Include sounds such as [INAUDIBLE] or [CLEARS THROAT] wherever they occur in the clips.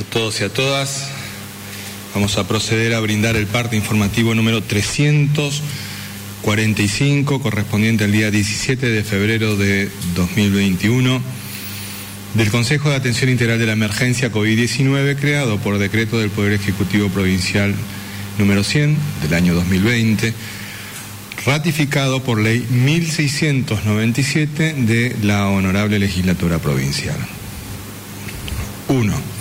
a todos y a todas. Vamos a proceder a brindar el parte informativo número 345, correspondiente al día 17 de febrero de 2021, del Consejo de Atención Integral de la Emergencia COVID-19, creado por decreto del Poder Ejecutivo Provincial número 100 del año 2020 ratificado por ley 1697 de la Honorable Legislatura Provincial. 1.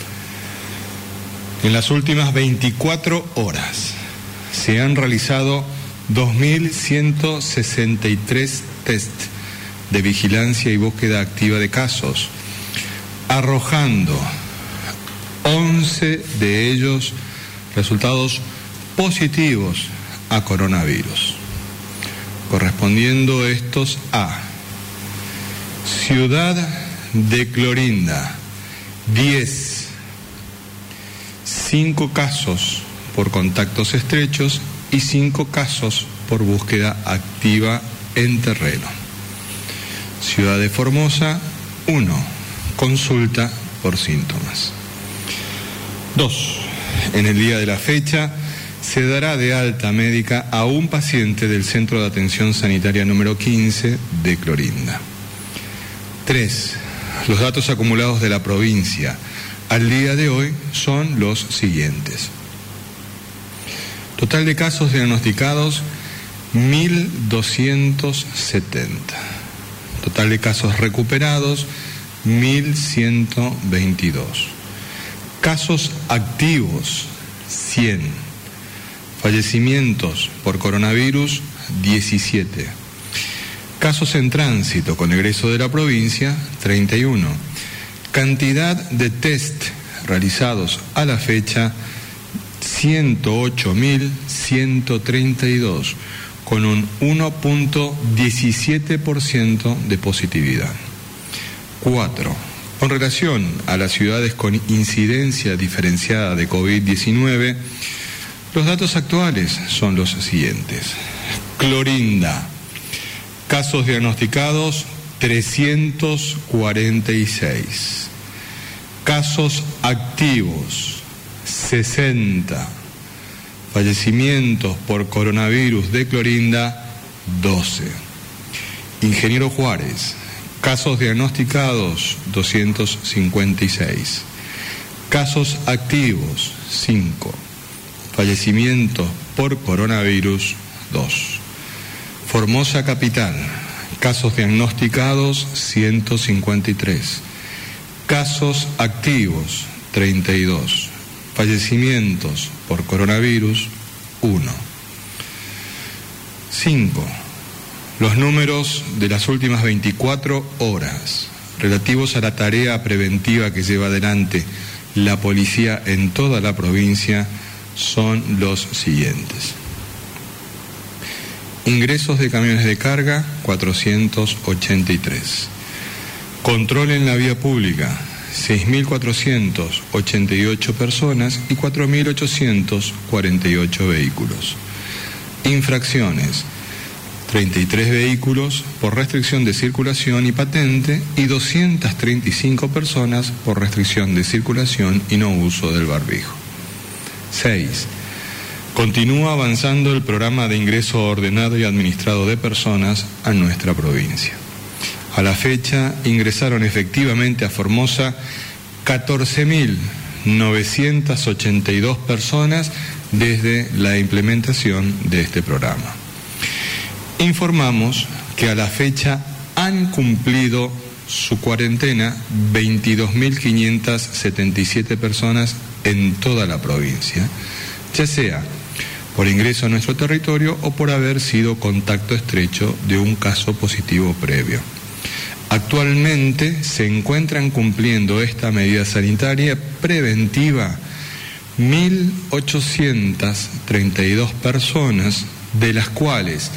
En las últimas 24 horas se han realizado 2.163 test de vigilancia y búsqueda activa de casos, arrojando 11 de ellos resultados positivos a coronavirus correspondiendo estos a Ciudad de Clorinda, 10, 5 casos por contactos estrechos y 5 casos por búsqueda activa en terreno. Ciudad de Formosa, 1, consulta por síntomas. 2. En el día de la fecha, se dará de alta médica a un paciente del Centro de Atención Sanitaria número 15 de Clorinda. 3. Los datos acumulados de la provincia al día de hoy son los siguientes. Total de casos diagnosticados 1.270. Total de casos recuperados 1.122. Casos activos 100 Fallecimientos por coronavirus, 17. Casos en tránsito con egreso de la provincia, 31. Cantidad de test realizados a la fecha, 108.132, con un 1.17% de positividad. 4. Con relación a las ciudades con incidencia diferenciada de COVID-19, los datos actuales son los siguientes. Clorinda, casos diagnosticados 346, casos activos 60, fallecimientos por coronavirus de Clorinda 12. Ingeniero Juárez, casos diagnosticados 256, casos activos 5 Fallecimientos por coronavirus 2. Formosa Capital. Casos diagnosticados 153. Casos activos 32. Fallecimientos por coronavirus 1. 5. Los números de las últimas 24 horas relativos a la tarea preventiva que lleva adelante la policía en toda la provincia son los siguientes. Ingresos de camiones de carga, 483. Control en la vía pública, 6.488 personas y 4.848 vehículos. Infracciones, 33 vehículos por restricción de circulación y patente y 235 personas por restricción de circulación y no uso del barbijo. 6. Continúa avanzando el programa de ingreso ordenado y administrado de personas a nuestra provincia. A la fecha ingresaron efectivamente a Formosa 14.982 personas desde la implementación de este programa. Informamos que a la fecha han cumplido su cuarentena 22.577 personas en toda la provincia, ya sea por ingreso a nuestro territorio o por haber sido contacto estrecho de un caso positivo previo. Actualmente se encuentran cumpliendo esta medida sanitaria preventiva 1.832 personas, de las cuales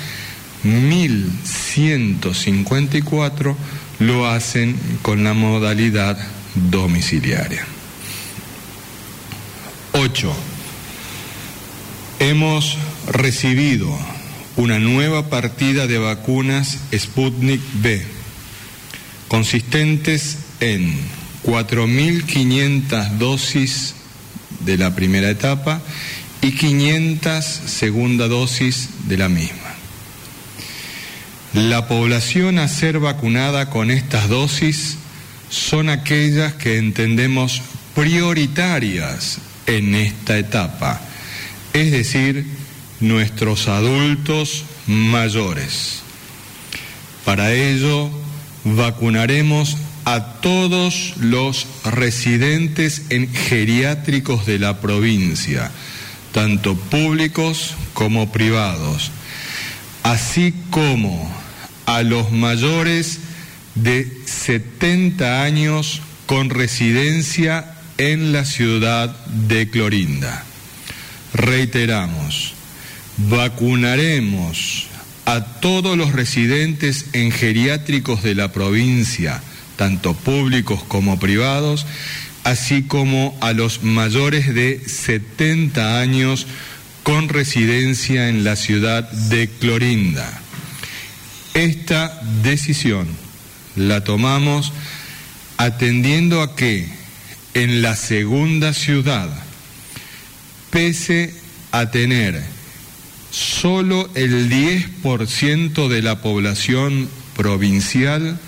1.154 lo hacen con la modalidad domiciliaria. 8. Hemos recibido una nueva partida de vacunas Sputnik B, consistentes en 4.500 dosis de la primera etapa y 500 segunda dosis de la misma. La población a ser vacunada con estas dosis son aquellas que entendemos prioritarias en esta etapa, es decir, nuestros adultos mayores. Para ello, vacunaremos a todos los residentes en geriátricos de la provincia, tanto públicos como privados, así como a los mayores de 70 años con residencia en la ciudad de Clorinda. Reiteramos, vacunaremos a todos los residentes en geriátricos de la provincia, tanto públicos como privados, así como a los mayores de 70 años con residencia en la ciudad de Clorinda. Esta decisión la tomamos atendiendo a que en la segunda ciudad, pese a tener solo el 10% de la población provincial,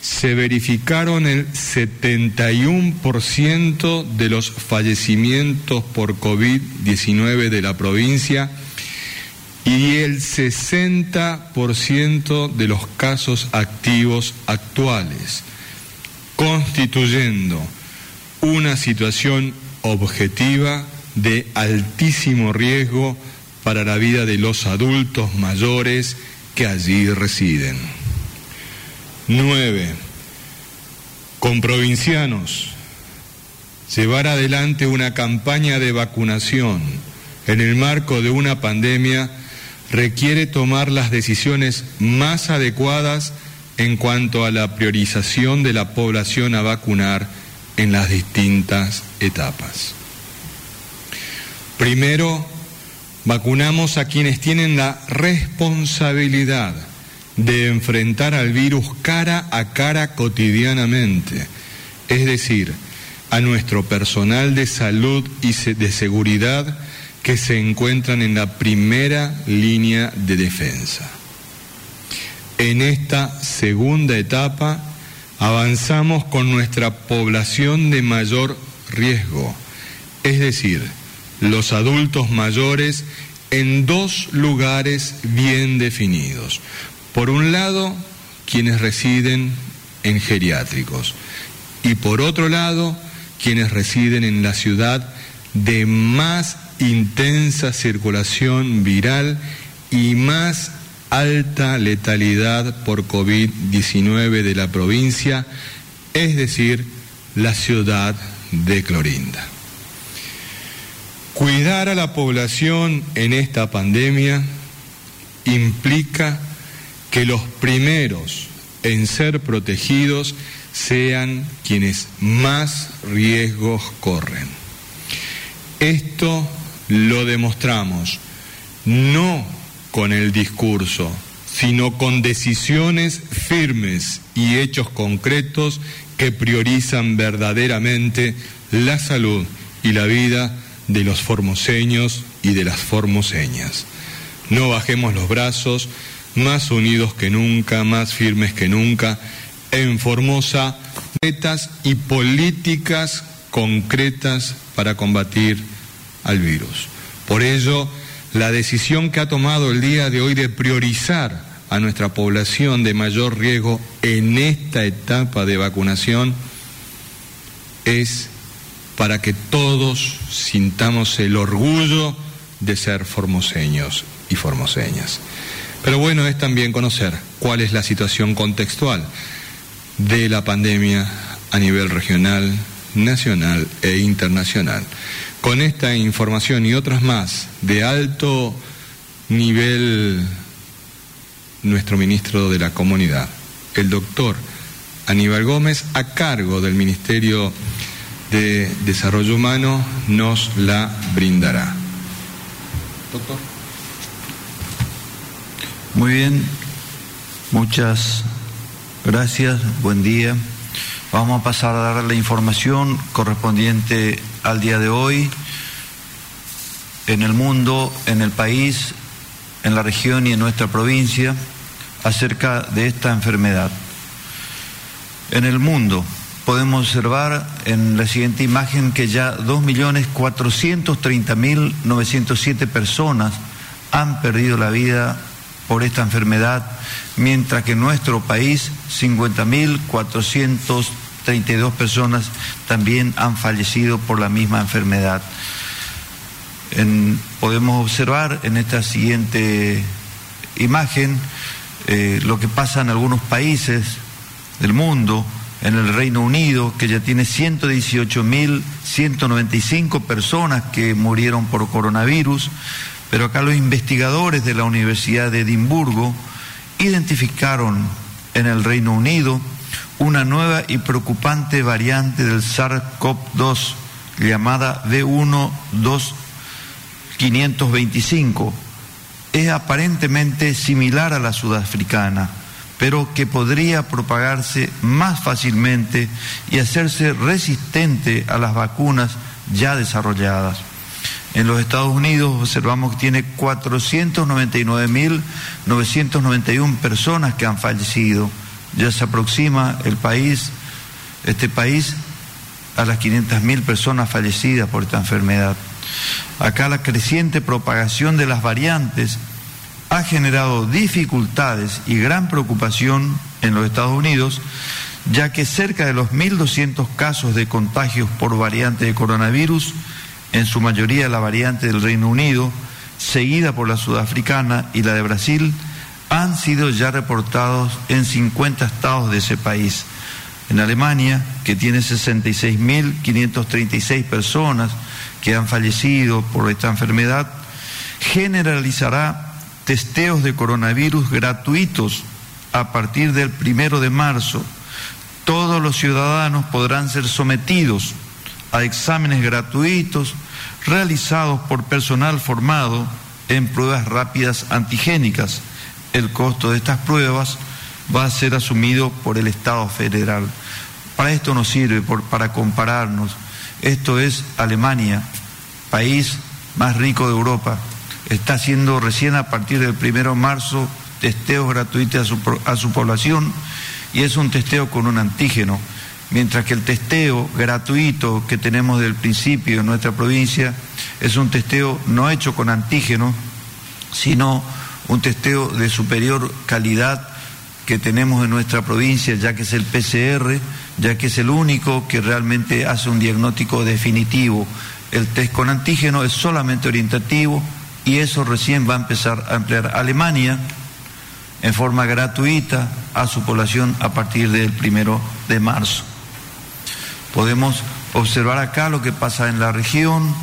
se verificaron el 71% de los fallecimientos por COVID-19 de la provincia y el 60% de los casos activos actuales, constituyendo una situación objetiva de altísimo riesgo para la vida de los adultos mayores que allí residen. 9. Con provincianos, llevar adelante una campaña de vacunación en el marco de una pandemia requiere tomar las decisiones más adecuadas en cuanto a la priorización de la población a vacunar en las distintas etapas. Primero, vacunamos a quienes tienen la responsabilidad de enfrentar al virus cara a cara cotidianamente, es decir, a nuestro personal de salud y de seguridad que se encuentran en la primera línea de defensa. En esta segunda etapa avanzamos con nuestra población de mayor riesgo, es decir, los adultos mayores en dos lugares bien definidos. Por un lado, quienes residen en geriátricos y por otro lado, quienes residen en la ciudad de más intensa circulación viral y más alta letalidad por COVID-19 de la provincia, es decir, la ciudad de Clorinda. Cuidar a la población en esta pandemia implica que los primeros en ser protegidos sean quienes más riesgos corren. Esto lo demostramos no con el discurso, sino con decisiones firmes y hechos concretos que priorizan verdaderamente la salud y la vida de los formoseños y de las formoseñas. No bajemos los brazos, más unidos que nunca, más firmes que nunca, en Formosa, metas y políticas concretas para combatir al virus. Por ello, la decisión que ha tomado el día de hoy de priorizar a nuestra población de mayor riesgo en esta etapa de vacunación es para que todos sintamos el orgullo de ser formoseños y formoseñas. Pero bueno es también conocer cuál es la situación contextual de la pandemia a nivel regional, nacional e internacional. Con esta información y otras más de alto nivel, nuestro ministro de la Comunidad, el doctor Aníbal Gómez, a cargo del Ministerio de Desarrollo Humano, nos la brindará. Doctor. Muy bien, muchas gracias, buen día. Vamos a pasar a dar la información correspondiente al día de hoy en el mundo, en el país, en la región y en nuestra provincia acerca de esta enfermedad. En el mundo podemos observar en la siguiente imagen que ya 2.430.907 personas han perdido la vida por esta enfermedad, mientras que en nuestro país 50.432 personas también han fallecido por la misma enfermedad. podemos observar en esta siguiente imagen eh, lo que pasa en algunos países del mundo, en el Reino Unido, que ya tiene 118.195 personas que murieron por coronavirus, pero acá los investigadores de la Universidad de Edimburgo identificaron en el Reino Unido una nueva y preocupante variante del SARS-CoV-2 llamada B12525. Es aparentemente similar a la sudafricana pero que podría propagarse más fácilmente y hacerse resistente a las vacunas ya desarrolladas. En los Estados Unidos observamos que tiene 499.991 personas que han fallecido. Ya se aproxima el país, este país, a las 500.000 personas fallecidas por esta enfermedad. Acá la creciente propagación de las variantes ha generado dificultades y gran preocupación en los Estados Unidos, ya que cerca de los 1.200 casos de contagios por variante de coronavirus, en su mayoría la variante del Reino Unido, seguida por la sudafricana y la de Brasil, han sido ya reportados en 50 estados de ese país. En Alemania, que tiene 66.536 personas que han fallecido por esta enfermedad, generalizará testeos de coronavirus gratuitos a partir del primero de marzo. Todos los ciudadanos podrán ser sometidos a exámenes gratuitos realizados por personal formado en pruebas rápidas antigénicas. El costo de estas pruebas va a ser asumido por el Estado federal. Para esto nos sirve, para compararnos. Esto es Alemania, país más rico de Europa está haciendo recién a partir del primero de marzo testeos gratuitos a su, a su población y es un testeo con un antígeno, mientras que el testeo gratuito que tenemos del principio en nuestra provincia es un testeo no hecho con antígeno, sino un testeo de superior calidad que tenemos en nuestra provincia, ya que es el PCR, ya que es el único que realmente hace un diagnóstico definitivo. El test con antígeno es solamente orientativo, y eso recién va a empezar a emplear Alemania en forma gratuita a su población a partir del primero de marzo. Podemos observar acá lo que pasa en la región.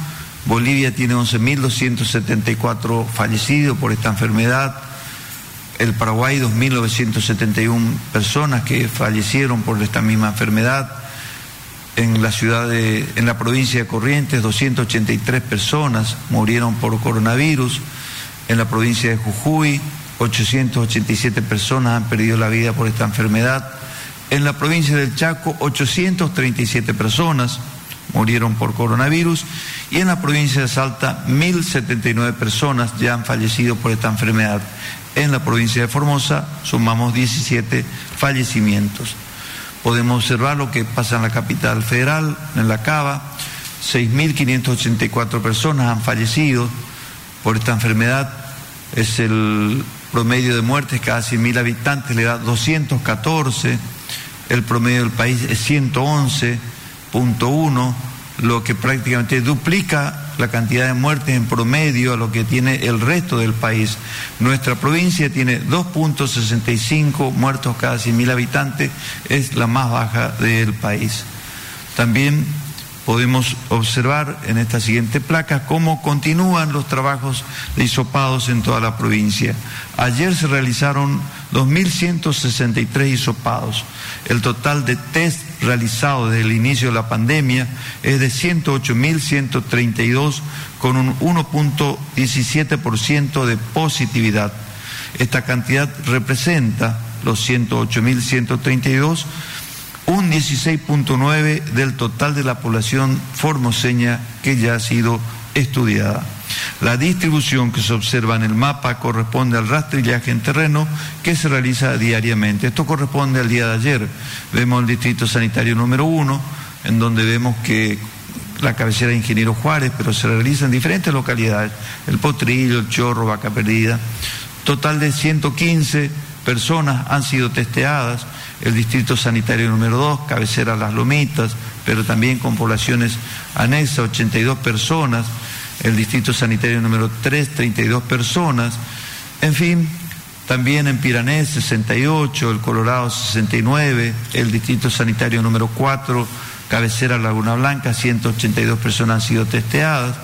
Bolivia tiene 11.274 fallecidos por esta enfermedad. El Paraguay 2.971 personas que fallecieron por esta misma enfermedad en la ciudad de, en la provincia de Corrientes, 283 personas murieron por coronavirus. En la provincia de Jujuy, 887 personas han perdido la vida por esta enfermedad. En la provincia del Chaco, 837 personas murieron por coronavirus. Y en la provincia de Salta, 1.079 personas ya han fallecido por esta enfermedad. En la provincia de Formosa, sumamos 17 fallecimientos podemos observar lo que pasa en la capital federal, en la Cava, 6.584 personas han fallecido por esta enfermedad, es el promedio de muertes cada 100.000 habitantes, le da 214, el promedio del país es 111.1, lo que prácticamente duplica la cantidad de muertes en promedio a lo que tiene el resto del país. Nuestra provincia tiene 2.65 muertos cada 100.000 habitantes, es la más baja del país. También podemos observar en esta siguiente placa cómo continúan los trabajos de hisopados en toda la provincia. Ayer se realizaron 2.163 hisopados. El total de test realizados desde el inicio de la pandemia es de 108.132 con un 1.17% de positividad. Esta cantidad representa los 108.132 un 16.9 del total de la población formoseña que ya ha sido estudiada. La distribución que se observa en el mapa corresponde al rastrillaje en terreno que se realiza diariamente. Esto corresponde al día de ayer. Vemos el distrito sanitario número uno, en donde vemos que la cabecera de Ingeniero Juárez, pero se realiza en diferentes localidades, el Potrillo, el Chorro, Vaca Perdida. Total de 115 personas han sido testeadas, el distrito sanitario número 2, cabecera Las Lomitas, pero también con poblaciones anexas, 82 personas, el distrito sanitario número 3, 32 personas, en fin, también en Piranés 68, el Colorado 69, el distrito sanitario número 4, cabecera Laguna Blanca, 182 personas han sido testeadas.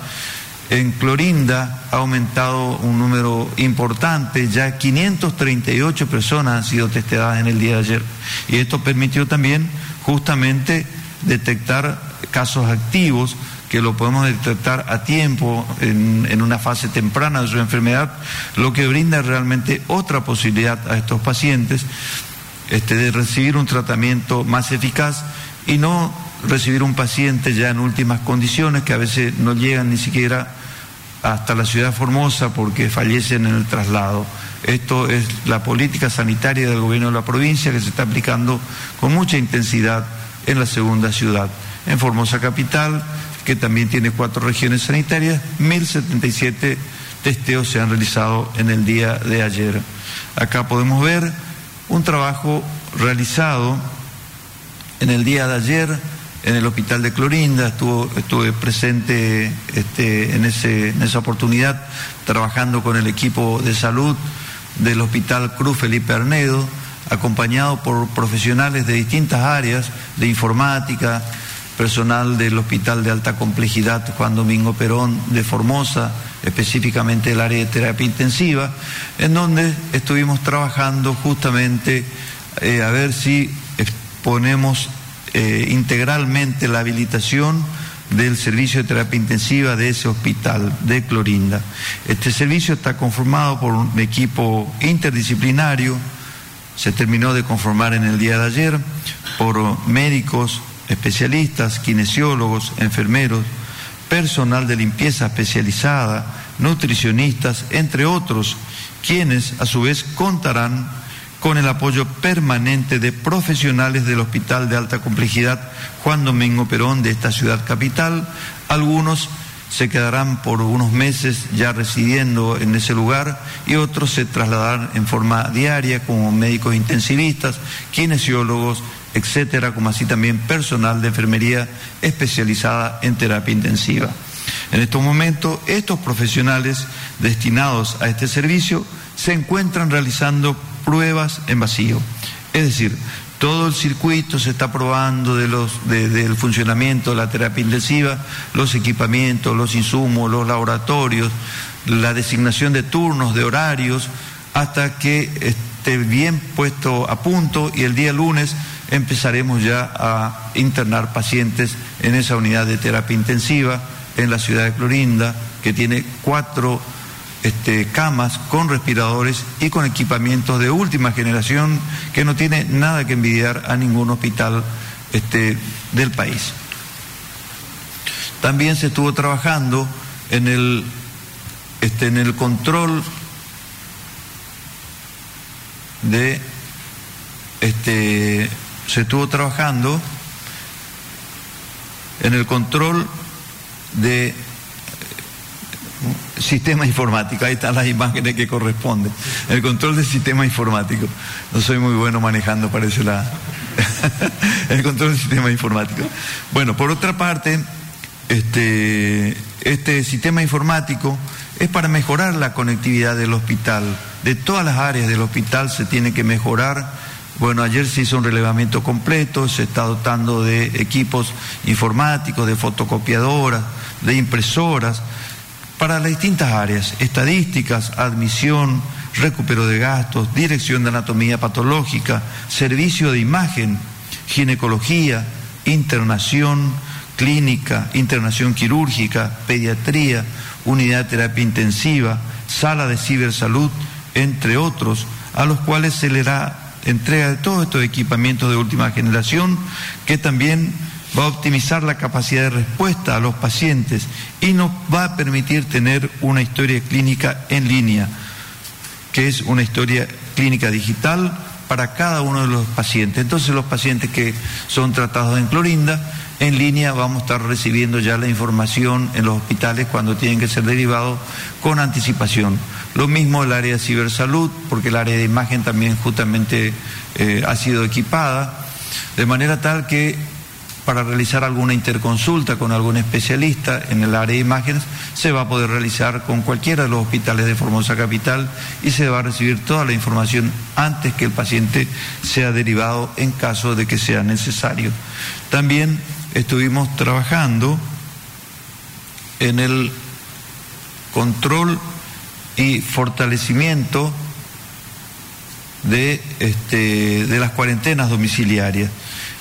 En Clorinda ha aumentado un número importante, ya 538 personas han sido testeadas en el día de ayer. Y esto permitió también justamente detectar casos activos que lo podemos detectar a tiempo en, una fase temprana de su enfermedad, lo que brinda realmente otra posibilidad a estos pacientes este, de recibir un tratamiento más eficaz y no recibir un paciente ya en últimas condiciones que a veces no llegan ni siquiera hasta la ciudad Formosa porque fallecen en el traslado. Esto es la política sanitaria del gobierno de la provincia que se está aplicando con mucha intensidad en la segunda ciudad. En Formosa Capital, que también tiene cuatro regiones sanitarias, 1.077 testeos se han realizado en el día de ayer. Acá podemos ver un trabajo realizado en el día de ayer en el hospital de Clorinda, estuve presente este, en, en esa oportunidad trabajando con el equipo de salud del Hospital Cruz Felipe Arnedo, acompañado por profesionales de distintas áreas, de informática, personal del Hospital de Alta Complejidad Juan Domingo Perón de Formosa, específicamente el área de terapia intensiva, en donde estuvimos trabajando justamente eh, a ver si ponemos eh, integralmente la habilitación del servicio de terapia intensiva de ese hospital de Clorinda. Este servicio está conformado por un equipo interdisciplinario, se terminó de conformar en el día de ayer por médicos, especialistas, kinesiólogos, enfermeros, personal de limpieza especializada, nutricionistas, entre otros, quienes a su vez contarán con el apoyo permanente de profesionales del Hospital de Alta Complejidad Juan Domingo Perón de esta ciudad capital. Algunos se quedarán por unos meses ya residiendo en ese lugar y otros se trasladarán en forma diaria como médicos intensivistas, kinesiólogos, etcétera, como así también personal de enfermería especializada en terapia intensiva. En estos momentos, estos profesionales destinados a este servicio se encuentran realizando pruebas en vacío. Es decir, todo el circuito se está probando de los, del funcionamiento de la terapia intensiva, los equipamientos, los insumos, los laboratorios, la designación de turnos, de horarios, hasta que esté bien puesto a punto y el día lunes empezaremos ya a internar pacientes en esa unidad de terapia intensiva en la ciudad de Clorinda, que tiene cuatro este, camas con respiradores y con equipamientos de última generación que no tiene nada que envidiar a ningún hospital este, del país. También se estuvo trabajando en el, este, en el control de este, se estuvo trabajando en el control de sistema informático, ahí están las imágenes que corresponden. El control del sistema informático. No soy muy bueno manejando, parece la. [LAUGHS] el control del sistema informático. Bueno, por otra parte, este, este sistema informático es para mejorar la conectividad del hospital. De todas las áreas del hospital se tiene que mejorar Bueno, ayer se hizo un relevamiento completo, se está dotando de equipos informáticos, de fotocopiadoras, de impresoras, para las distintas áreas, estadísticas, admisión, recupero de gastos, dirección de anatomía patológica, servicio de imagen, ginecología, internación clínica, internación quirúrgica, pediatría, unidad de terapia intensiva, sala de cibersalud, entre otros, a los cuales se le da entrega de todos estos equipamientos de última generación que también va a optimizar la capacidad de respuesta a los pacientes y nos va a permitir tener una historia clínica en línea, que es una historia clínica digital para cada uno de los pacientes. Entonces los pacientes que son tratados en Clorinda, en línea vamos a estar recibiendo ya la información en los hospitales cuando tienen que ser derivados con anticipación. Lo mismo el área de cibersalud, porque el área de imagen también justamente eh, ha sido equipada, de manera tal que para realizar alguna interconsulta con algún especialista en el área de imágenes se va a poder realizar con cualquiera de los hospitales de Formosa Capital y se va a recibir toda la información antes que el paciente sea derivado en caso de que sea necesario. También estuvimos trabajando en el control y fortalecimiento de, este, de las cuarentenas domiciliarias.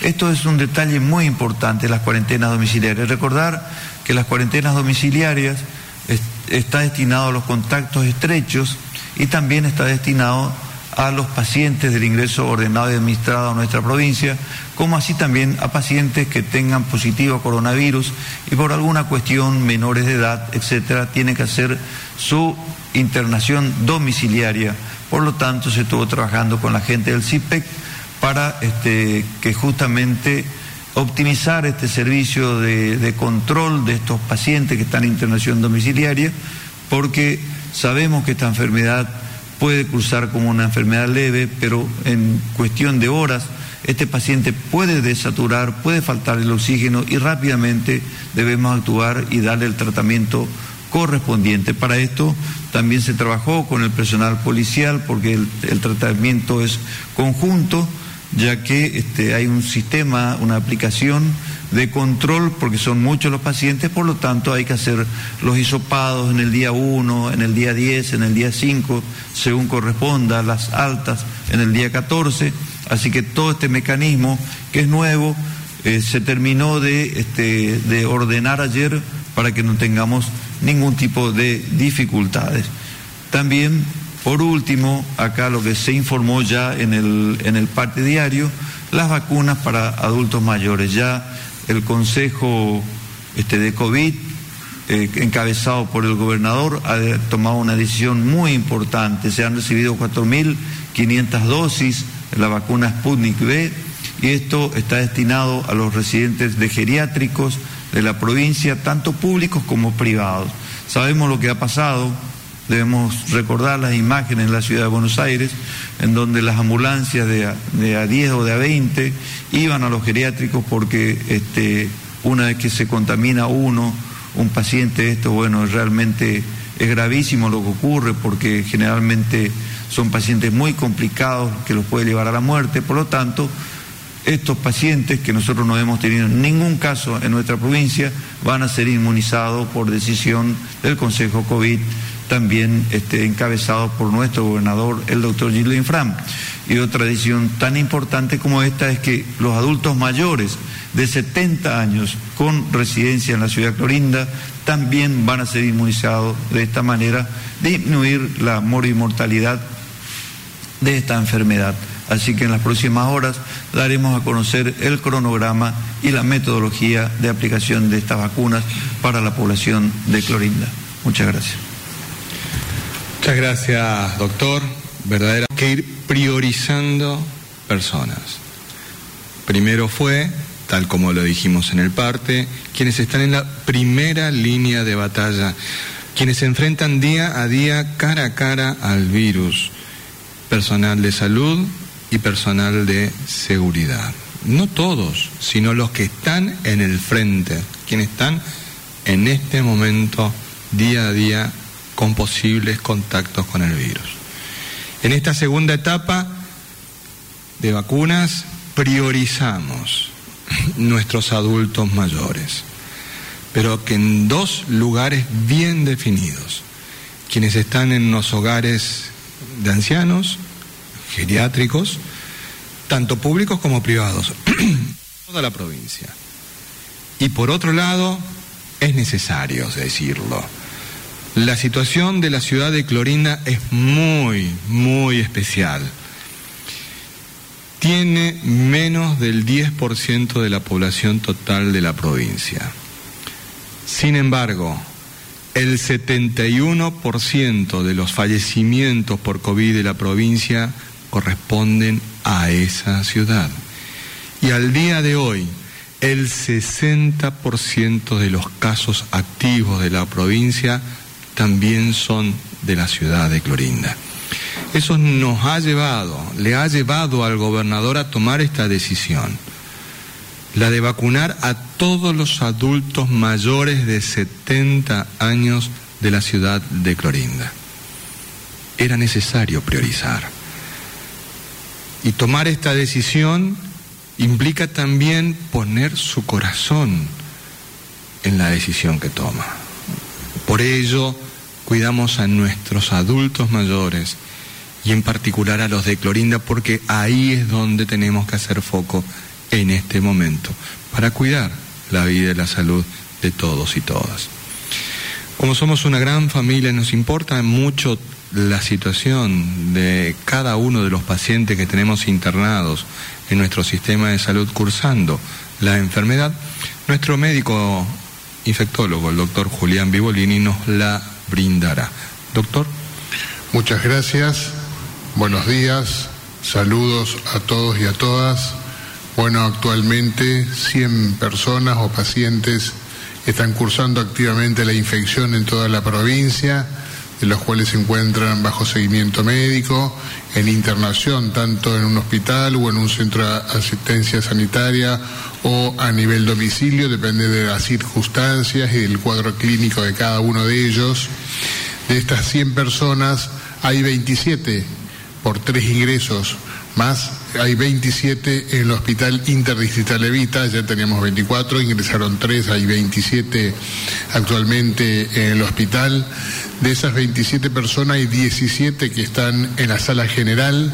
Esto es un detalle muy importante, las cuarentenas domiciliarias. Recordar que las cuarentenas domiciliarias está destinado a los contactos estrechos y también está destinado a los pacientes del ingreso ordenado y administrado a nuestra provincia, como así también a pacientes que tengan positivo coronavirus y por alguna cuestión menores de edad, etcétera, tienen que hacer su internación domiciliaria. Por lo tanto, se estuvo trabajando con la gente del CIPEC para este, que justamente optimizar este servicio de, de control de estos pacientes que están en internación domiciliaria, porque sabemos que esta enfermedad puede cursar como una enfermedad leve, pero en cuestión de horas este paciente puede desaturar, puede faltar el oxígeno y rápidamente debemos actuar y darle el tratamiento correspondiente. Para esto también se trabajó con el personal policial porque el, tratamiento es conjunto, ya que este, hay un sistema, una aplicación de control porque son muchos los pacientes, por lo tanto hay que hacer los hisopados en el día 1, en el día 10, en el día 5, según corresponda, las altas en el día 14, así que todo este mecanismo que es nuevo eh, se terminó de, este, de ordenar ayer para que no tengamos ningún tipo de dificultades. También, por último, acá lo que se informó ya en el, en el parte diario, las vacunas para adultos mayores. Ya el Consejo este, de COVID, eh, encabezado por el gobernador, ha tomado una decisión muy importante. Se han recibido 4.500 dosis de la vacuna Sputnik V y esto está destinado a los residentes de geriátricos, de la provincia, tanto públicos como privados. Sabemos lo que ha pasado, debemos recordar las imágenes en la ciudad de Buenos Aires, en donde las ambulancias de a, de a 10 o de a 20 iban a los geriátricos porque este, una vez que se contamina uno, un paciente, esto, bueno, realmente es gravísimo lo que ocurre porque generalmente son pacientes muy complicados que los puede llevar a la muerte, por lo tanto, estos pacientes, que nosotros no hemos tenido ningún caso en nuestra provincia, van a ser inmunizados por decisión del Consejo COVID, también este, encabezado por nuestro gobernador, el doctor Gilles Infram. Y otra decisión tan importante como esta es que los adultos mayores de 70 años con residencia en la ciudad de Clorinda también van a ser inmunizados de esta manera, disminuir la mortalidad de esta enfermedad. Así que en las próximas horas daremos a conocer el cronograma y la metodología de aplicación de estas vacunas para la población de Clorinda. Muchas gracias. Muchas gracias, doctor. Verdadera que ir priorizando personas. Primero fue, tal como lo dijimos en el parte, quienes están en la primera línea de batalla, quienes se enfrentan día a día cara a cara al virus, personal de salud, y personal de seguridad. No todos, sino los que están en el frente, quienes están en este momento día a día con posibles contactos con el virus. En esta segunda etapa de vacunas, priorizamos [LAUGHS] nuestros adultos mayores, pero que en dos lugares bien definidos. Quienes están en los hogares de ancianos, geriátricos, tanto públicos como privados, [CLEARS THROAT] toda la provincia. Y por otro lado, es necesario decirlo, la situación de la ciudad de Clorinda es muy, muy especial. Tiene menos del 10% de la población total de la provincia. Sin embargo, el 71% de los fallecimientos por COVID de la provincia corresponden a esa ciudad. Y al día de hoy, el 60% de los casos activos de la provincia también son de la ciudad de Clorinda. Eso nos ha llevado, le ha llevado al gobernador a tomar esta decisión, la de vacunar a todos los adultos mayores de 70 años de la ciudad de Clorinda. Era necesario priorizar. Y tomar esta decisión implica también poner su corazón en la decisión que toma. Por ello, cuidamos a nuestros adultos mayores y en particular a los de Clorinda porque ahí es donde tenemos que hacer foco en este momento para cuidar la vida y la salud de todos y todas. Como somos una gran familia, nos importa mucho la situación de cada uno de los pacientes que tenemos internados en nuestro sistema de salud cursando la enfermedad. Nuestro médico infectólogo, el doctor Julián Vivolini, nos la brindará. Doctor. Muchas gracias, buenos días, saludos a todos y a todas. Bueno, actualmente 100 personas o pacientes están cursando activamente la infección en toda la provincia, los cuales se encuentran bajo seguimiento médico, en internación, tanto en un hospital o en un centro de asistencia sanitaria o a nivel domicilio, depende de las circunstancias y del cuadro clínico de cada uno de ellos. De estas 100 personas hay 27 por tres ingresos, más hay 27 en el Hospital Interdistrital Evita, ya teníamos 24, ingresaron 3, hay 27 actualmente en el hospital. De esas 27 personas hay 17 que están en la sala general,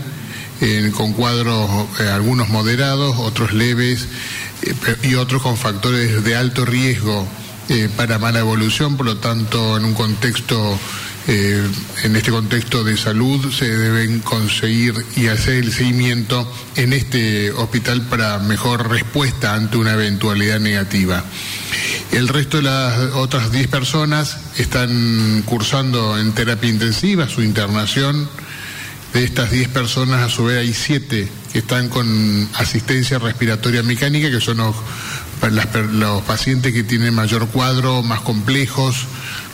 con cuadros eh, algunos moderados, otros leves eh, y otros con factores de alto riesgo eh, para mala evolución, por lo tanto en un contexto en este contexto de salud se deben conseguir y hacer el seguimiento en este hospital para mejor respuesta ante una eventualidad negativa. El resto de las otras 10 personas están cursando en terapia intensiva su internación de estas 10 personas, a su vez, hay 7 que están con asistencia respiratoria mecánica, que son los, los pacientes que tienen mayor cuadro, más complejos,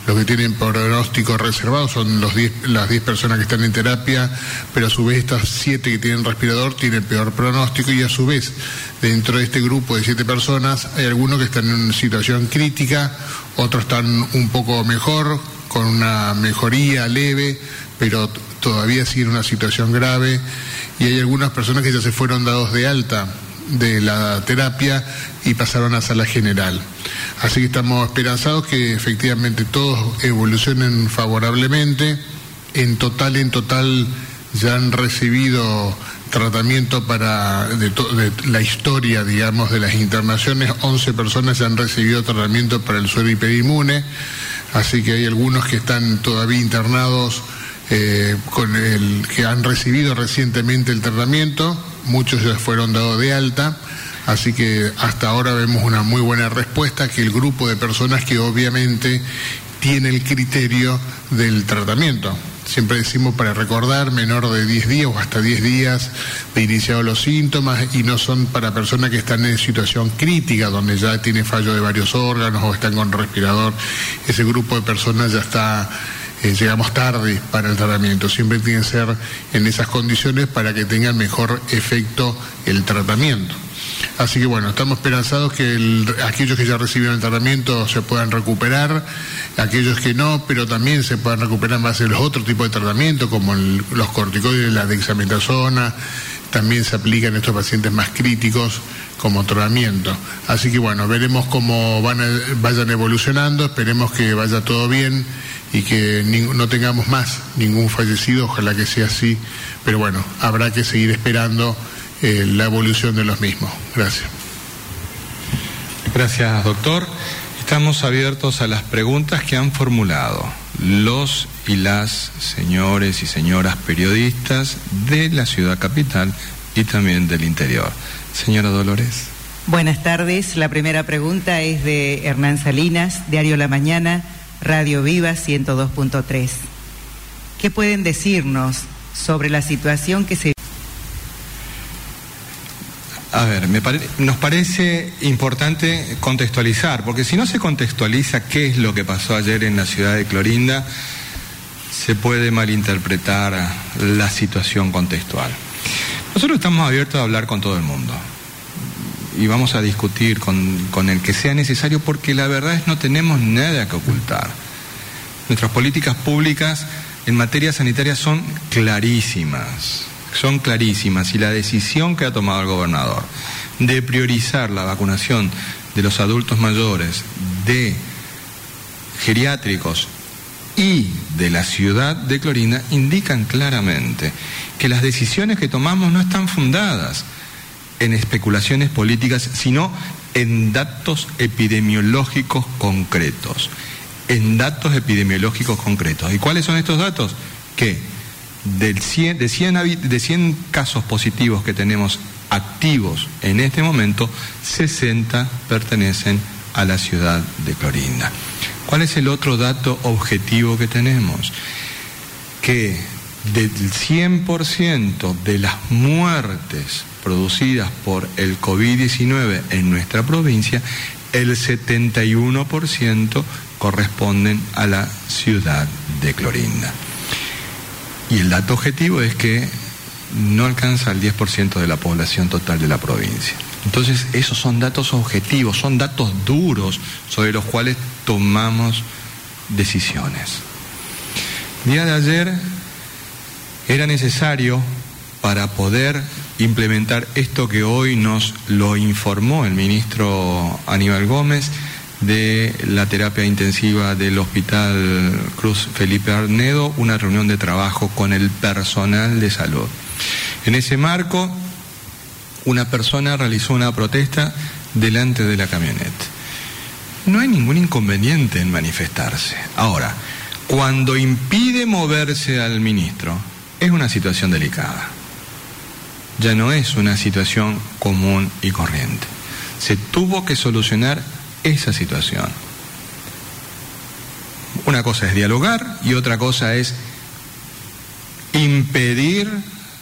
los que tienen pronóstico reservado son los las 10 personas que están en terapia, pero a su vez estas 7 que tienen respirador tienen peor pronóstico y a su vez dentro de este grupo de 7 personas hay algunos que están en una situación crítica, otros están un poco mejor, con una mejoría leve, pero todavía sigue en una situación grave y hay algunas personas que ya se fueron dados de alta de la terapia y pasaron a sala general. Así que estamos esperanzados que efectivamente todos evolucionen favorablemente. En total, en total ya han recibido tratamiento para la historia, digamos, de las internaciones. 11 personas ya han recibido tratamiento para el suero hiperinmune. Así que hay algunos que están todavía internados eh, con el que han recibido recientemente el tratamiento, muchos ya fueron dados de alta, así que hasta ahora vemos una muy buena respuesta que el grupo de personas que obviamente tiene el criterio del tratamiento. Siempre decimos para recordar menor de 10 días o hasta 10 días de iniciados los síntomas y no son para personas que están en situación crítica, donde ya tiene fallo de varios órganos o están con respirador. Ese grupo de personas ya está eh, llegamos tarde para el tratamiento. Siempre tiene que ser en esas condiciones para que tenga mejor efecto el tratamiento. Así que bueno, estamos esperanzados que aquellos que ya recibieron el tratamiento se puedan recuperar, aquellos que no, pero también se puedan recuperar más de los otros tipos de tratamiento, como los corticoides, la dexametasona, también se aplica en estos pacientes más críticos como tratamiento. Así que bueno, veremos cómo van vayan evolucionando, esperemos que vaya todo bien y que no tengamos más ningún fallecido, ojalá que sea así, pero bueno, habrá que seguir esperando eh, la evolución de los mismos. Gracias. Gracias, doctor. Estamos abiertos a las preguntas que han formulado los y las señores y señoras periodistas de la ciudad capital y también del interior. Señora Dolores. Buenas tardes. La primera pregunta es de Hernán Salinas, Diario La Mañana, Radio Viva 102.3. ¿Qué pueden decirnos sobre la situación que se a ver, nos parece importante contextualizar, porque si no se contextualiza qué es lo que pasó ayer en la ciudad de Clorinda, se puede malinterpretar la situación contextual. Nosotros estamos abiertos a hablar con todo el mundo y vamos a discutir con, con el que sea necesario porque la verdad es no tenemos nada que ocultar. Nuestras políticas públicas en materia sanitaria son clarísimas son clarísimas y la decisión que ha tomado el gobernador de priorizar la vacunación de los adultos mayores, de geriátricos y de la ciudad de Clorinda indican claramente que las decisiones que tomamos no están fundadas en especulaciones políticas, sino en datos epidemiológicos concretos. En datos epidemiológicos concretos. ¿Y cuáles son estos datos? Que del 100, de, 100, de 100 casos positivos que tenemos activos en este momento, 60 pertenecen a la ciudad de Clorinda. ¿Cuál es el otro dato objetivo que tenemos? Que del 100% de las muertes producidas por el COVID-19 en nuestra provincia, el 71% corresponden a la ciudad de Clorinda. Y el dato objetivo es que no alcanza el 10% de la población total de la provincia. Entonces, esos son datos objetivos, son datos duros sobre los cuales tomamos decisiones. Día de ayer era necesario para poder implementar esto que hoy nos lo informó el ministro Aníbal Gómez, de la terapia intensiva del Hospital Cruz Felipe Arnedo una reunión de trabajo con el personal de salud. En ese marco, una persona realizó una protesta delante de la camioneta. No hay ningún inconveniente en manifestarse. Ahora, cuando impide moverse al ministro, es una situación delicada. Ya no es una situación común y corriente. Se tuvo que solucionar esa situación. Una cosa es dialogar y otra cosa es impedir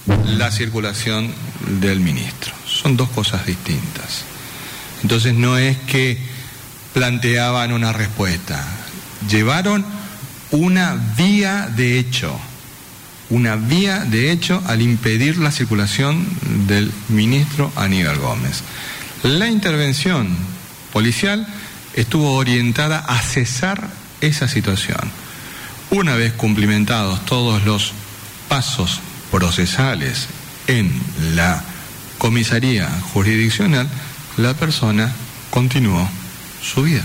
la circulación del ministro. Son dos cosas distintas. Entonces no es que planteaban una respuesta, llevaron una vía de hecho, una vía de hecho al impedir la circulación del ministro Aníbal Gómez. La intervención policial estuvo orientada a cesar esa situación. Una vez cumplimentados todos los pasos procesales en la comisaría jurisdiccional, la persona continuó su vida.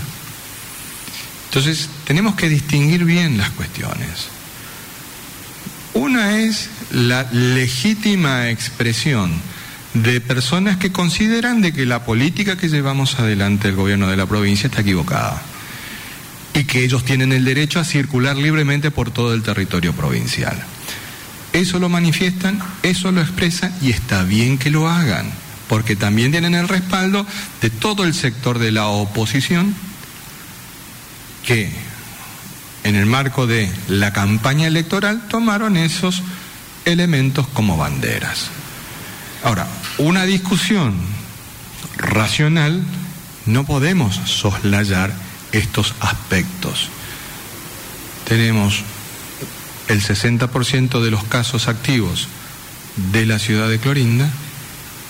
Entonces, tenemos que distinguir bien las cuestiones. Una es la legítima expresión de personas que consideran de que la política que llevamos adelante el gobierno de la provincia está equivocada y que ellos tienen el derecho a circular libremente por todo el territorio provincial. Eso lo manifiestan, eso lo expresan y está bien que lo hagan, porque también tienen el respaldo de todo el sector de la oposición que en el marco de la campaña electoral tomaron esos elementos como banderas. Ahora, una discusión racional no podemos soslayar estos aspectos. Tenemos el 60% de los casos activos de la ciudad de Clorinda,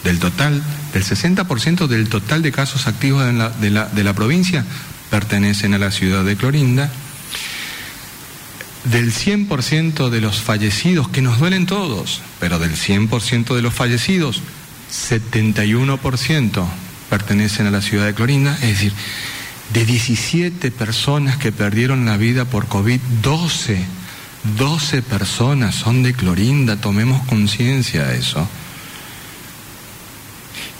del total, del 60% del total de casos activos de la, de, la, de la provincia pertenecen a la ciudad de Clorinda. del 100% de los fallecidos, que nos duelen todos, pero del 100% de los fallecidos, 71% pertenecen a la ciudad de Clorinda, es decir, de 17 personas que perdieron la vida por COVID, 12, 12 personas son de Clorinda, tomemos conciencia de eso.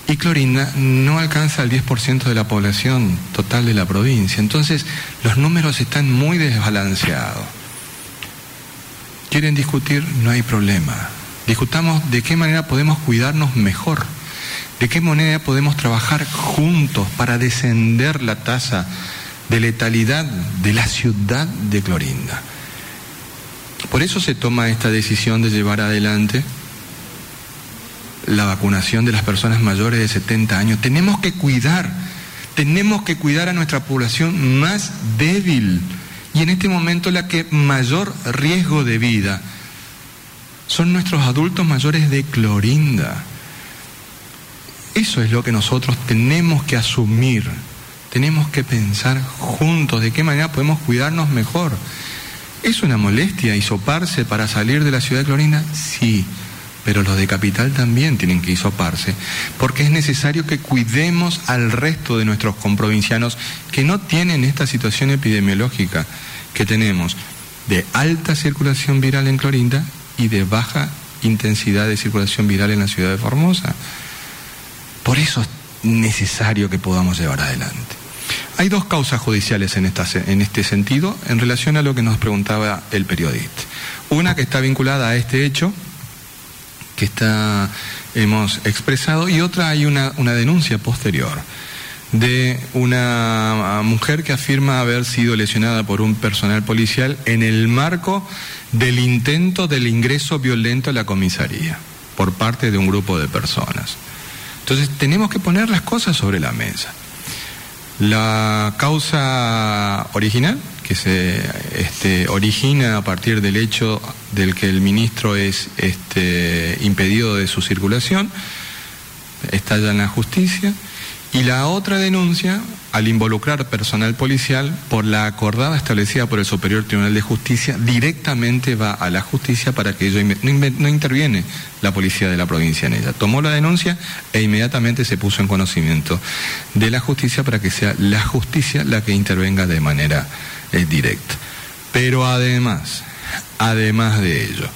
Y Clorinda no alcanza el 10% de la población total de la provincia, entonces los números están muy desbalanceados. ¿Quieren discutir? No hay problema. Discutamos de qué manera podemos cuidarnos mejor ¿De qué manera podemos trabajar juntos para descender la tasa de letalidad de la ciudad de Clorinda? Por eso se toma esta decisión de llevar adelante la vacunación de las personas mayores de 70 años. Tenemos que cuidar, tenemos que cuidar a nuestra población más débil y en este momento la que mayor riesgo de vida son nuestros adultos mayores de Clorinda. Eso es lo que nosotros tenemos que asumir, tenemos que pensar juntos de qué manera podemos cuidarnos mejor. ¿Es una molestia hisoparse para salir de la ciudad de Clorinda? Sí, pero los de capital también tienen que hisoparse, porque es necesario que cuidemos al resto de nuestros comprovincianos que no tienen esta situación epidemiológica que tenemos de alta circulación viral en Clorinda y de baja intensidad de circulación viral en la ciudad de Formosa. Por eso es necesario que podamos llevar adelante. Hay dos causas judiciales en, en este sentido en relación a lo que nos preguntaba el periodista. Una que está vinculada a este hecho, que está, hemos expresado, y otra hay una, una denuncia posterior de una mujer que afirma haber sido lesionada por un personal policial en el marco del intento del ingreso violento a la comisaría por parte de un grupo de personas. Entonces tenemos que poner las cosas sobre la mesa. La causa original, que se este, origina a partir del hecho del que el ministro es este, impedido de su circulación, está ya en la justicia. Y la otra denuncia, al involucrar personal policial, por la acordada establecida por el Superior Tribunal de Justicia, directamente va a la justicia para que ello no, interviene la policía de la provincia en ella. Tomó la denuncia e inmediatamente se puso en conocimiento de la justicia para que sea la justicia la que intervenga de manera eh, directa. Pero además, además de ello,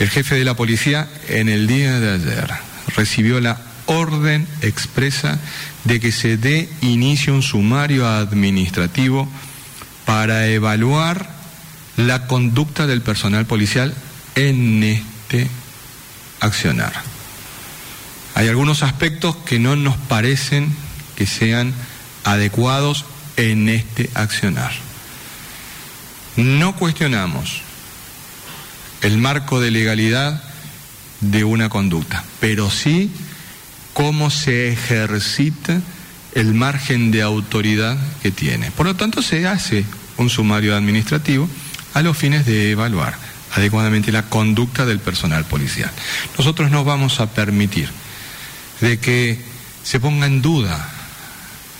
el jefe de la policía en el día de ayer recibió la orden expresa de que se dé inicio un sumario administrativo para evaluar la conducta del personal policial en este accionar. Hay algunos aspectos que no nos parecen que sean adecuados en este accionar. No cuestionamos el marco de legalidad de una conducta, pero sí cómo se ejercita el margen de autoridad que tiene. Por lo tanto, se hace un sumario administrativo a los fines de evaluar adecuadamente la conducta del personal policial. Nosotros no vamos a permitir de que se ponga en duda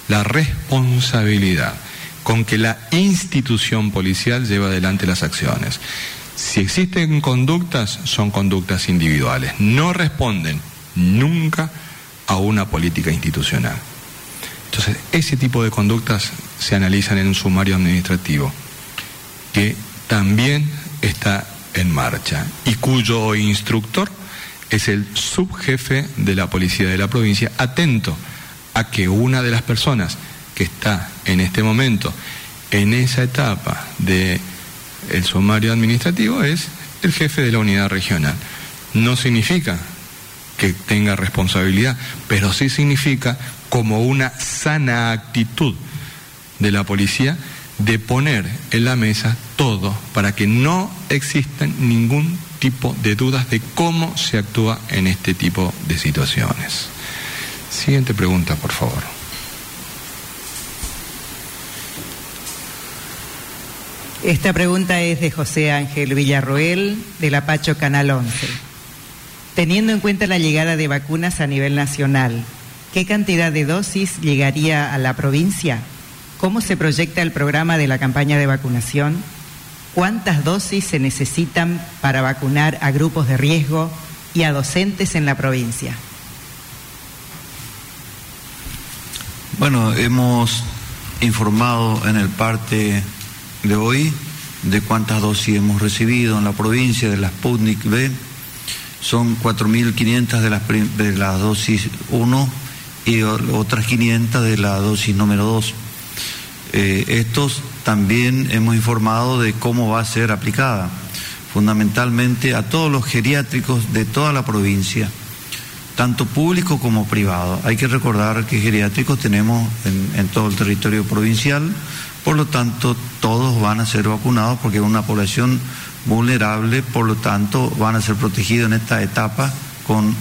la responsabilidad con que la institución policial lleva adelante las acciones. Si existen conductas, son conductas individuales, no responden nunca a una política institucional. Entonces, ese tipo de conductas se analizan en un sumario administrativo que también está en marcha y cuyo instructor es el subjefe de la policía de la provincia, atento a que una de las personas que está en este momento en esa etapa de el sumario administrativo es el jefe de la unidad regional. No significa que tenga responsabilidad, pero sí significa como una sana actitud de la policía de poner en la mesa todo para que no existan ningún tipo de dudas de cómo se actúa en este tipo de situaciones. Siguiente pregunta, por favor. Esta pregunta es de José Ángel Villarroel, del Apacho Canal 11. Teniendo en cuenta la llegada de vacunas a nivel nacional, ¿qué cantidad de dosis llegaría a la provincia? ¿Cómo se proyecta el programa de la campaña de vacunación? ¿cuántas dosis se necesitan para vacunar a grupos de riesgo y a docentes en la provincia? Bueno, hemos informado en el parte de hoy de cuántas dosis hemos recibido en la provincia de la Sputnik B. Son 4.500 de las, de la dosis 1 y otras 500 de la dosis número 2. Eh, estos también hemos informado de cómo va a ser aplicada, fundamentalmente a todos los geriátricos de toda la provincia, tanto público como privado. Hay que recordar que geriátricos tenemos en, en todo el territorio provincial, por lo tanto todos van a ser vacunados porque es una población vulnerable, por lo tanto van a ser protegidos en esta etapa con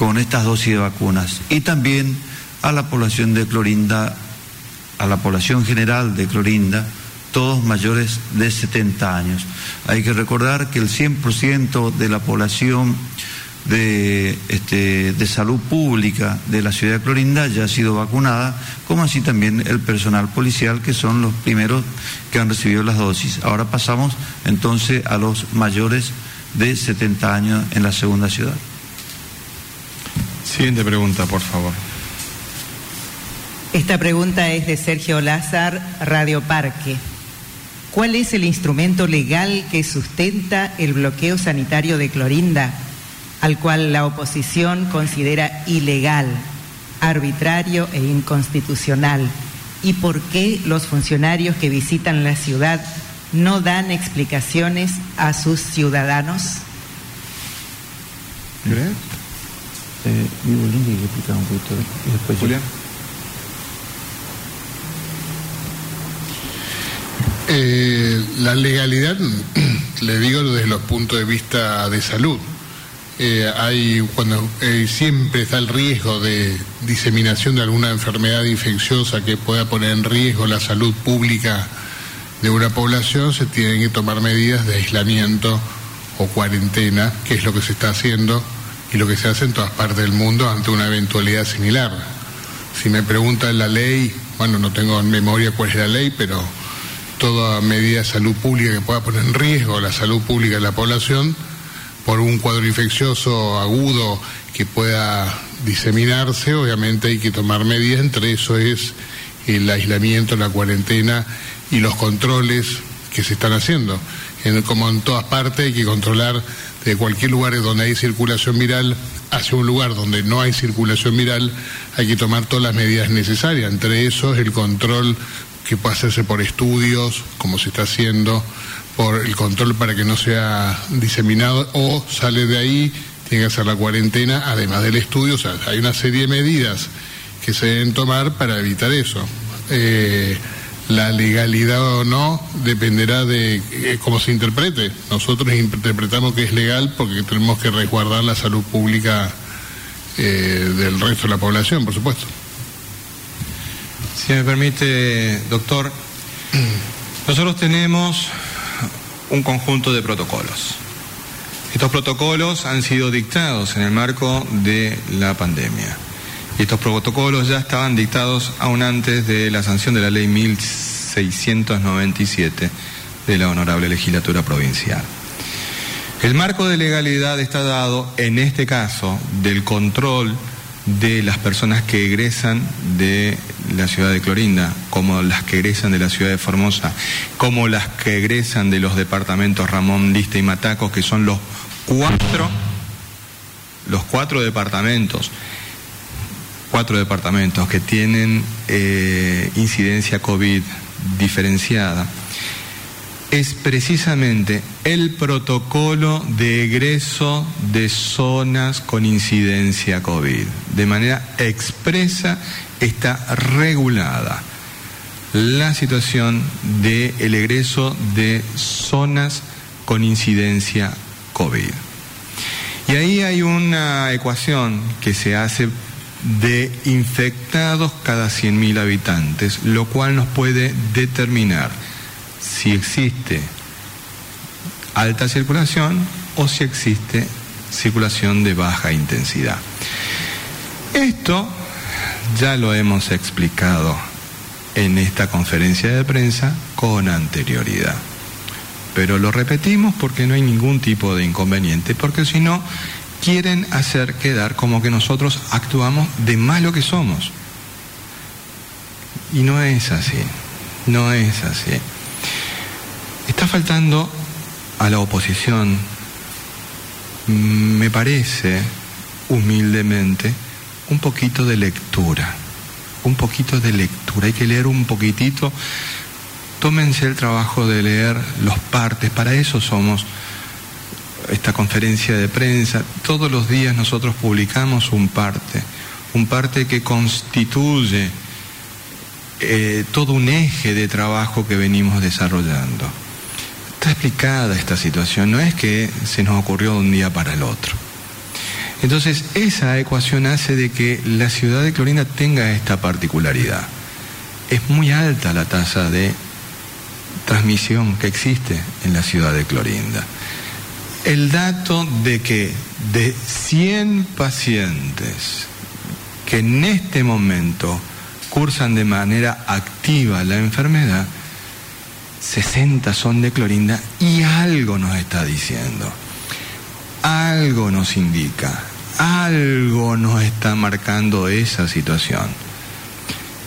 con estas dosis de vacunas y también a la población de Clorinda, a la población general de Clorinda, todos mayores de 70 años. Hay que recordar que el 100% de la población de, este, de salud pública de la ciudad de Clorinda ya ha sido vacunada, como así también el personal policial, que son los primeros que han recibido las dosis. Ahora pasamos entonces a los mayores de 70 años en la segunda ciudad. Siguiente pregunta, por favor. Esta pregunta es de Sergio Lázar, Radio Parque. ¿Cuál es el instrumento legal que sustenta el bloqueo sanitario de Clorinda, al cual la oposición considera ilegal, arbitrario e inconstitucional? ¿Y por qué los funcionarios que visitan la ciudad no dan explicaciones a sus ciudadanos? ¿Crees? Eh, y explicar un poquito y después Julián. Eh, la legalidad, [CLEARS THROAT] le digo desde los puntos de vista de salud. Eh, hay cuando eh, siempre está el riesgo de diseminación de alguna enfermedad infecciosa que pueda poner en riesgo la salud pública de una población, se tienen que tomar medidas de aislamiento o cuarentena, que es lo que se está haciendo y lo que se hace en todas partes del mundo ante una eventualidad similar. Si me preguntan la ley, bueno, no tengo en memoria cuál es la ley, pero toda medida de salud pública que pueda poner en riesgo la salud pública de la población por un cuadro infeccioso agudo que pueda diseminarse, obviamente hay que tomar medidas, entre eso es el aislamiento, la cuarentena y los controles que se están haciendo. En, como en todas partes hay que controlar de cualquier lugar donde hay circulación viral hacia un lugar donde no hay circulación viral, hay que tomar todas las medidas necesarias, entre esos el control que puede hacerse por estudios, como se está haciendo, por el control para que no sea diseminado, o sale de ahí, tiene que hacer la cuarentena, además del estudio, o sea, hay una serie de medidas que se deben tomar para evitar eso. Eh, la legalidad o no dependerá de eh, cómo se interprete. Nosotros interpretamos que es legal porque tenemos que resguardar la salud pública eh, del resto de la población, por supuesto. Si me permite, doctor, [CLEARS THROAT] nosotros tenemos un conjunto de protocolos. Estos protocolos han sido dictados en el marco de la pandemia. Y estos protocolos ya estaban dictados aún antes de la sanción de la ley 1697 de la Honorable Legislatura Provincial. El marco de legalidad está dado, en este caso, del control de las personas que egresan de la ciudad de Clorinda, como las que egresan de la ciudad de Formosa, como las que egresan de los departamentos Ramón, Lista y Mataco, que son los cuatro, los cuatro departamentos cuatro departamentos que tienen eh, incidencia COVID diferenciada, es precisamente el protocolo de egreso de zonas con incidencia COVID. De manera expresa está regulada la situación del el egreso de zonas con incidencia COVID. Y ahí hay una ecuación que se hace de infectados cada 100.000 habitantes, lo cual nos puede determinar si existe alta circulación o si existe circulación de baja intensidad. Esto ya lo hemos explicado en esta conferencia de prensa con anterioridad. pero lo repetimos porque no hay ningún tipo de inconveniente, porque si no, quieren hacer quedar como que nosotros actuamos de malo que somos. Y no es así, no es así. Está faltando a la oposición, me parece, humildemente, un poquito de lectura, un poquito de lectura. Hay que leer un poquitito. Tómense el trabajo de leer los partes, para eso somos esta conferencia de prensa. Todos los días nosotros publicamos un parte, un parte que constituye eh, todo un eje de trabajo que venimos desarrollando. Está explicada esta situación, no es que se nos ocurrió de un día para el otro. Entonces, esa ecuación hace de que la ciudad de Clorinda tenga esta particularidad. Es muy alta la tasa de transmisión que existe en la ciudad de Clorinda. El dato de que de 100 pacientes que en este momento cursan de manera activa la enfermedad, 60 son de clorinda y algo nos está diciendo, algo nos indica, algo nos está marcando esa situación.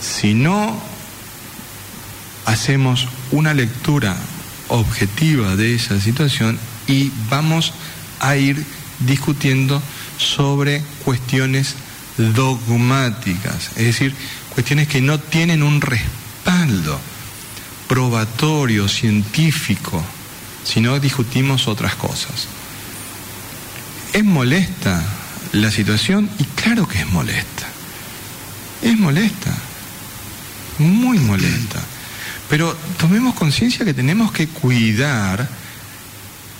Si no hacemos una lectura objetiva de esa situación y vamos a ir discutiendo sobre cuestiones dogmáticas, es decir, cuestiones que no tienen un respaldo probatorio, científico, sino discutimos otras cosas. ¿Es molesta la situación? Y claro que es molesta. Es molesta. Muy molesta. Pero tomemos conciencia que tenemos que cuidar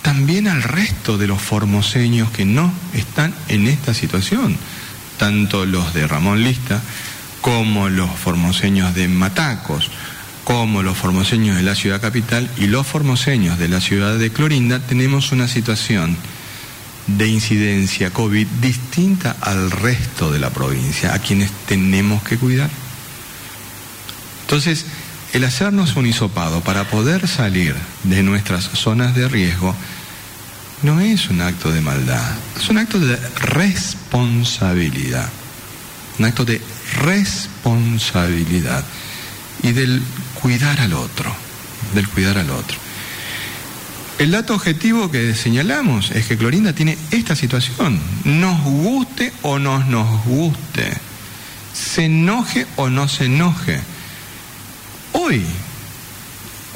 también al resto de los formoseños que no están en esta situación, tanto los de Ramón Lista como los formoseños de Matacos, como los formoseños de la ciudad capital y los formoseños de la ciudad de Clorinda, tenemos una situación de incidencia COVID distinta al resto de la provincia, a quienes tenemos que cuidar. Entonces, el hacernos un hisopado para poder salir de nuestras zonas de riesgo no es un acto de maldad, es un acto de responsabilidad, un acto de responsabilidad y del cuidar al otro, del cuidar al otro. El dato objetivo que señalamos es que Clorinda tiene esta situación, nos guste o no nos guste, se enoje o no se enoje. Hoy,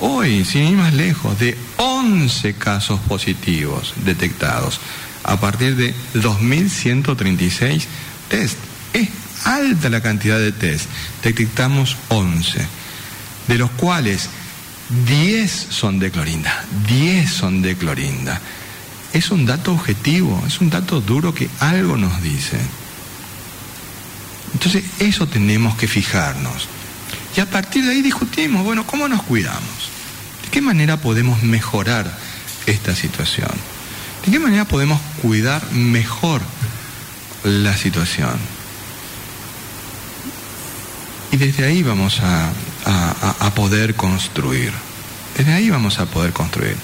hoy, sin ir más lejos, de 11 casos positivos detectados a partir de 2.136 test. Es alta la cantidad de test, detectamos 11, de los cuales 10 son de clorinda, 10 son de clorinda. Es un dato objetivo, es un dato duro que algo nos dice. Entonces, eso tenemos que fijarnos. Y a partir de ahí discutimos, bueno, ¿cómo nos cuidamos? ¿De qué manera podemos mejorar esta situación? ¿De qué manera podemos cuidar mejor la situación? Y desde ahí vamos a, poder construir. Desde ahí vamos a poder construir.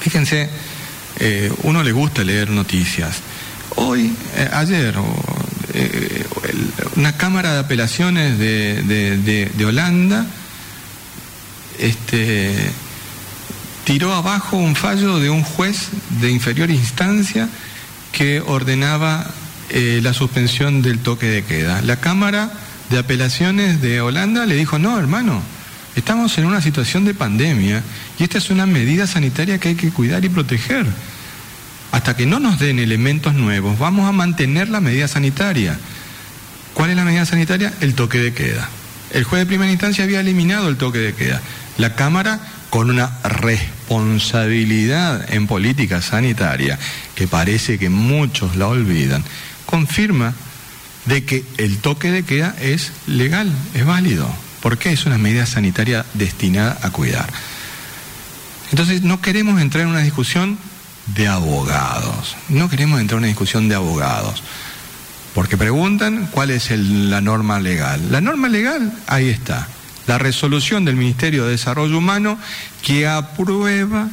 Fíjense, eh, uno le gusta leer noticias. Hoy, eh, ayer, eh, una Cámara de Apelaciones de, de, Holanda este, tiró abajo un fallo de un juez de inferior instancia que ordenaba la suspensión del toque de queda. La Cámara de apelaciones de Holanda le dijo, no, hermano, estamos en una situación de pandemia y esta es una medida sanitaria que hay que cuidar y proteger. Hasta que no nos den elementos nuevos, vamos a mantener la medida sanitaria. ¿Cuál es la medida sanitaria? El toque de queda. El juez de primera instancia había eliminado el toque de queda. La Cámara, con una responsabilidad en política sanitaria, que parece que muchos la olvidan, confirma de que el toque de queda es legal, es válido, porque es una medida sanitaria destinada a cuidar. Entonces no queremos entrar en una discusión de abogados, no queremos entrar en una discusión de abogados, porque preguntan cuál es la norma legal. La norma legal, ahí está, la resolución del Ministerio de Desarrollo Humano que aprueba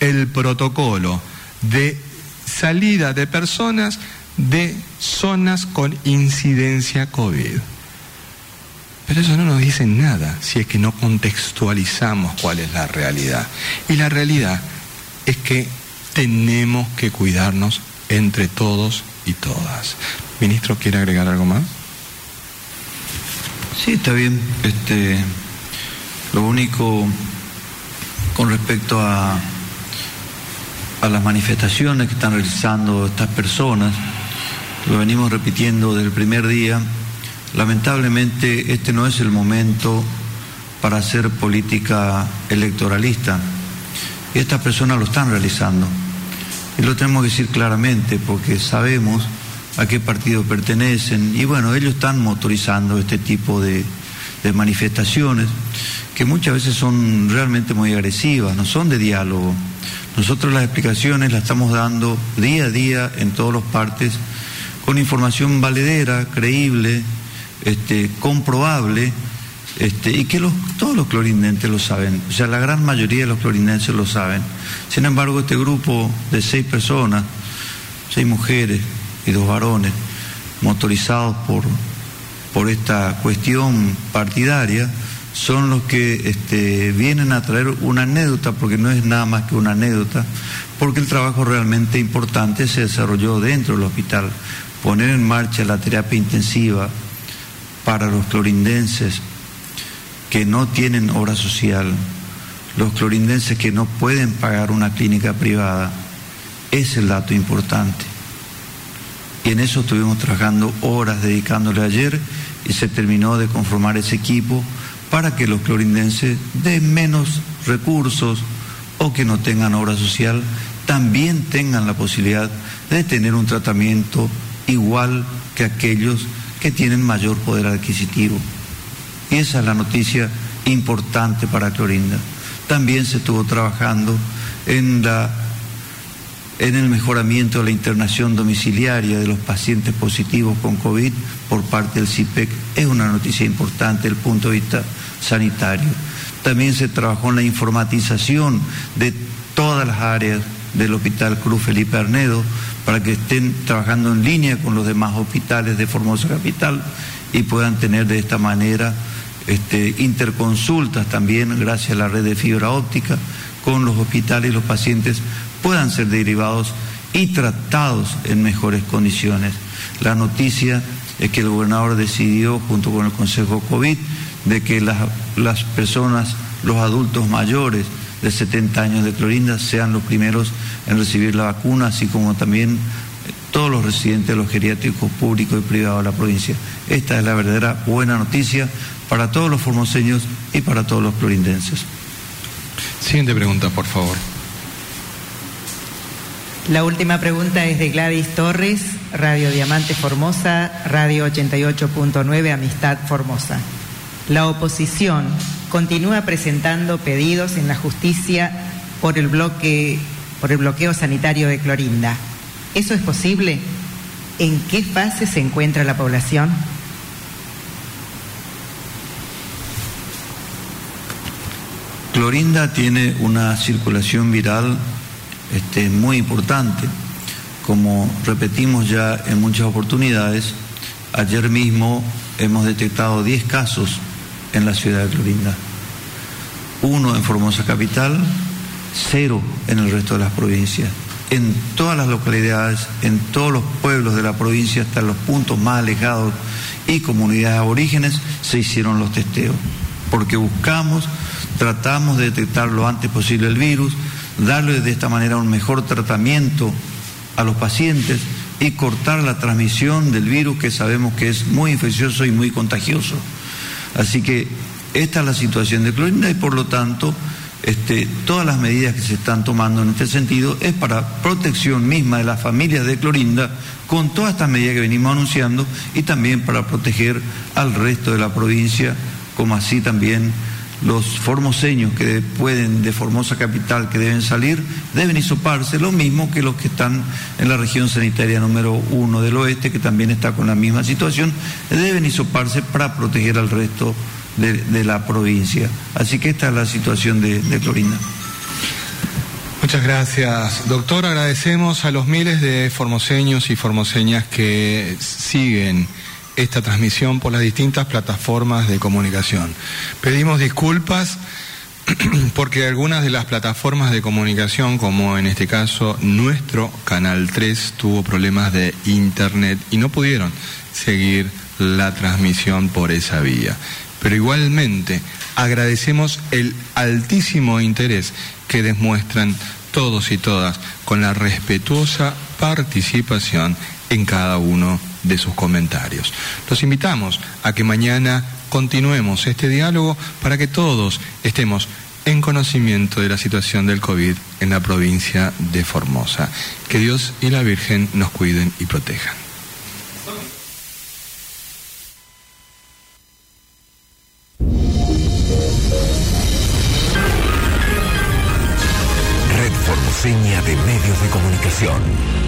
el protocolo de salida de personas de zonas con incidencia COVID. Pero eso no nos dice nada si es que no contextualizamos cuál es la realidad. Y la realidad es que tenemos que cuidarnos entre todos y todas. Ministro, ¿quiere agregar algo más? Sí, está bien. Este, lo único con respecto a, a las manifestaciones que están realizando estas personas, lo venimos repitiendo desde el primer día, lamentablemente este no es el momento para hacer política electoralista. Y estas personas lo están realizando. Y lo tenemos que decir claramente porque sabemos a qué partido pertenecen. Y bueno, ellos están motorizando este tipo de, manifestaciones que muchas veces son realmente muy agresivas, no son de diálogo. Nosotros las explicaciones las estamos dando día a día en todas las partes con información valedera, creíble, este, comprobable, este, y que todos los clorindenses lo saben, o sea, la gran mayoría de los clorindenses lo saben. Sin embargo, este grupo de seis personas, seis mujeres, y dos varones, motorizados por, por esta cuestión partidaria, son los que este, vienen a traer una anécdota, porque no es nada más que una anécdota, porque el trabajo realmente importante se desarrolló dentro del hospital. Poner en marcha la terapia intensiva para los clorindenses que no tienen obra social, los clorindenses que no pueden pagar una clínica privada, es el dato importante. Y en eso estuvimos trabajando horas dedicándole ayer y se terminó de conformar ese equipo para que los clorindenses de menos recursos o que no tengan obra social también tengan la posibilidad de tener un tratamiento igual que aquellos que tienen mayor poder adquisitivo. Y esa es la noticia importante para Clorinda. También se estuvo trabajando en la en el mejoramiento de la internación domiciliaria de los pacientes positivos con COVID por parte del CIPEC. E es una noticia importante desde el punto de vista sanitario. También se trabajó en la informatización de todas las áreas del Hospital Cruz Felipe Arnedo para que estén trabajando en línea con los demás hospitales de Formosa Capital y puedan tener de esta manera este, interconsultas también gracias a la red de fibra óptica con los hospitales y los pacientes puedan ser derivados y tratados en mejores condiciones. La noticia es que el gobernador decidió, junto con el Consejo COVID, de que las, las personas, los adultos mayores de 70 años de Clorinda sean los primeros en recibir la vacuna, así como también eh, todos los residentes de los geriátricos públicos y privados de la provincia. Esta es la verdadera buena noticia para todos los formoseños y para todos los clorindenses. Siguiente pregunta, por favor. La última pregunta es de Gladys Torres, Radio Diamante Formosa, Radio 88.9 Amistad Formosa. La oposición continúa presentando pedidos en la justicia por el, bloque, por el bloqueo sanitario de Clorinda. ¿Eso es posible? ¿En qué fase se encuentra la población? Clorinda tiene una circulación viral este, muy importante. Como repetimos ya en muchas oportunidades, ayer mismo hemos detectado 10 casos en la ciudad de Clorinda. Uno en Formosa Capital, cero en el resto de las provincias. En todas las localidades, en todos los pueblos de la provincia, hasta los puntos más alejados y comunidades aborígenes, se hicieron los testeos. Porque buscamos, tratamos de detectar lo antes posible el virus, darle de esta manera un mejor tratamiento a los pacientes y cortar la transmisión del virus que sabemos que es muy infeccioso y muy contagioso. Así que esta es la situación de Clorinda y por lo tanto este, todas las medidas que se están tomando en este sentido es para protección misma de las familias de Clorinda con todas estas medidas que venimos anunciando y también para proteger al resto de la provincia como así también los formoseños que pueden de Formosa Capital que deben salir deben hisoparse, lo mismo que los que están en la región sanitaria número uno del oeste, que también está con la misma situación, deben hisoparse para proteger al resto de, la provincia. Así que esta es la situación de, de Clorinda. Muchas gracias, doctor. Agradecemos a los miles de formoseños y formoseñas que siguen esta transmisión por las distintas plataformas de comunicación. Pedimos disculpas [CLEARS THROAT] porque algunas de las plataformas de comunicación, como en este caso nuestro Canal 3, tuvo problemas de internet y no pudieron seguir la transmisión por esa vía. Pero igualmente agradecemos el altísimo interés que demuestran todos y todas con la respetuosa participación en cada uno de sus comentarios. Los invitamos a que mañana continuemos este diálogo para que todos estemos en conocimiento de la situación del COVID en la provincia de Formosa. Que Dios y la Virgen nos cuiden y protejan. Red Formoseña de Medios de Comunicación